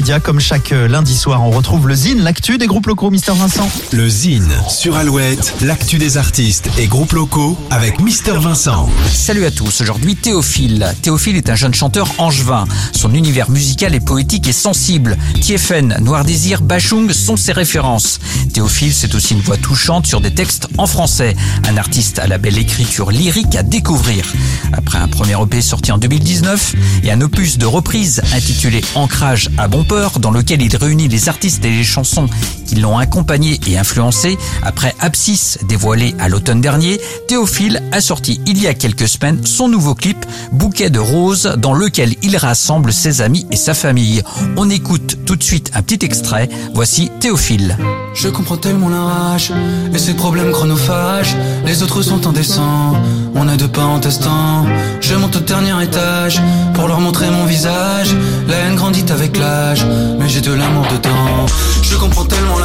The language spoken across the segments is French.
médias. Comme chaque euh, lundi soir, on retrouve le Zine, l'actu des groupes locaux, Mister Vincent. Le Zine sur Alouette, l'actu des artistes et groupes locaux avec Mister Vincent. Salut à tous, aujourd'hui Théophile. Théophile est un jeune chanteur angevin. Son univers musical est poétique et sensible. Tiefen, Noir Désir, Bachung sont ses références. Théophile, c'est aussi une voix touchante sur des textes en français. Un artiste à la belle écriture lyrique à découvrir. Après un premier EP sorti en 2019 et un opus de reprise intitulé Ancrage à bon dans lequel il réunit les artistes et les chansons qui l'ont accompagné et influencé, après Abscisse dévoilé à l'automne dernier, Théophile a sorti il y a quelques semaines son nouveau clip Bouquet de roses dans lequel il rassemble ses amis et sa famille. On écoute tout de suite un petit extrait. Voici Théophile. Je comprends tellement la rage et ses problèmes chronophages. Les autres sont indécents, on a deux pas en testant. Je monte au dernier étage pour leur montrer mon visage. La haine grandit avec l'âge, mais j'ai de l'amour dedans. Je comprends tellement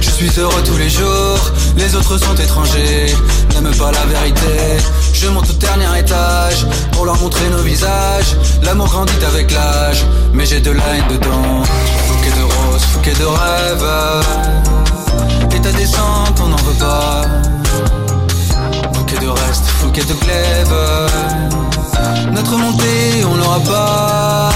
je suis heureux tous les jours. Les autres sont étrangers, n'aiment pas la vérité. Je monte au dernier étage pour leur montrer nos visages. L'amour grandit avec l'âge, mais j'ai de la haine dedans. Bouquet de roses, bouquet de rêves. Et ta descente, on n'en veut pas. Bouquet de reste, bouquet de glaive. Notre montée, on l'aura pas.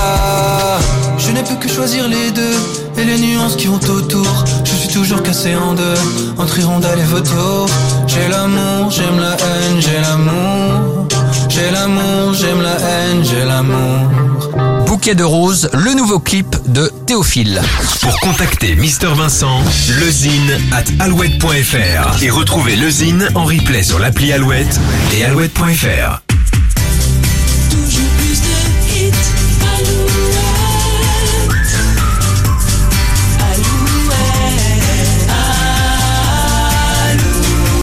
Je n'ai plus que choisir les deux et les nuances qui vont autour. Je suis toujours cassé en deux entre hirondelle et vautour. J'ai l'amour, j'aime la haine, j'ai l'amour. J'ai l'amour, j'aime la haine, j'ai l'amour. Bouquet de roses, le nouveau clip de Théophile. Pour contacter Mister Vincent, lezine at alouette.fr et retrouver le Zine en replay sur l'appli Alouette et alouette.fr.